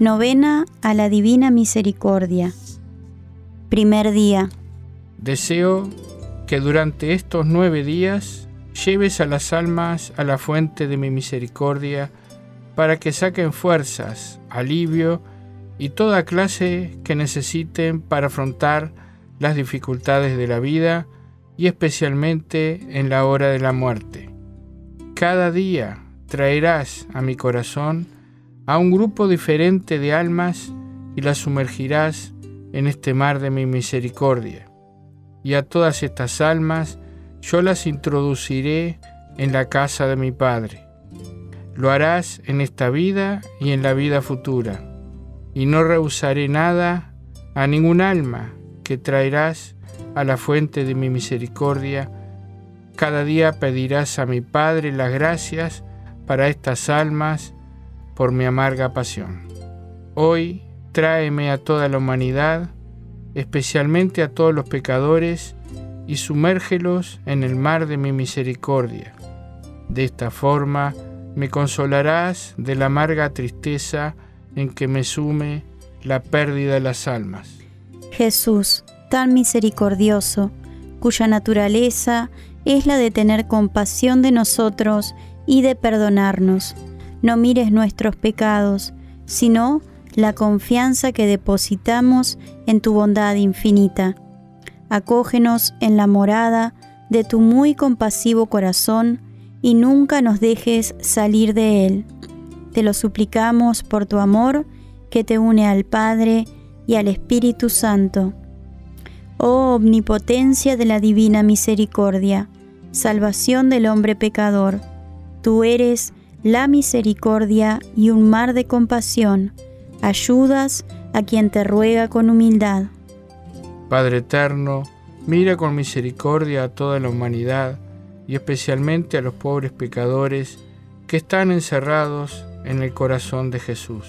Novena a la Divina Misericordia. Primer día. Deseo que durante estos nueve días lleves a las almas a la fuente de mi misericordia para que saquen fuerzas, alivio y toda clase que necesiten para afrontar las dificultades de la vida y especialmente en la hora de la muerte. Cada día traerás a mi corazón a un grupo diferente de almas y las sumergirás en este mar de mi misericordia. Y a todas estas almas yo las introduciré en la casa de mi Padre. Lo harás en esta vida y en la vida futura, y no rehusaré nada a ningún alma que traerás a la fuente de mi misericordia. Cada día pedirás a mi Padre las gracias para estas almas por mi amarga pasión. Hoy tráeme a toda la humanidad, especialmente a todos los pecadores, y sumérgelos en el mar de mi misericordia. De esta forma me consolarás de la amarga tristeza en que me sume la pérdida de las almas. Jesús, tan misericordioso, cuya naturaleza es la de tener compasión de nosotros y de perdonarnos no mires nuestros pecados, sino la confianza que depositamos en tu bondad infinita. Acógenos en la morada de tu muy compasivo corazón y nunca nos dejes salir de él. Te lo suplicamos por tu amor que te une al Padre y al Espíritu Santo. Oh omnipotencia de la divina misericordia, salvación del hombre pecador, tú eres la misericordia y un mar de compasión, ayudas a quien te ruega con humildad. Padre eterno, mira con misericordia a toda la humanidad y especialmente a los pobres pecadores que están encerrados en el corazón de Jesús.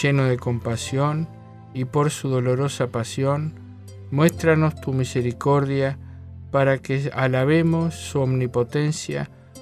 Lleno de compasión y por su dolorosa pasión, muéstranos tu misericordia para que alabemos su omnipotencia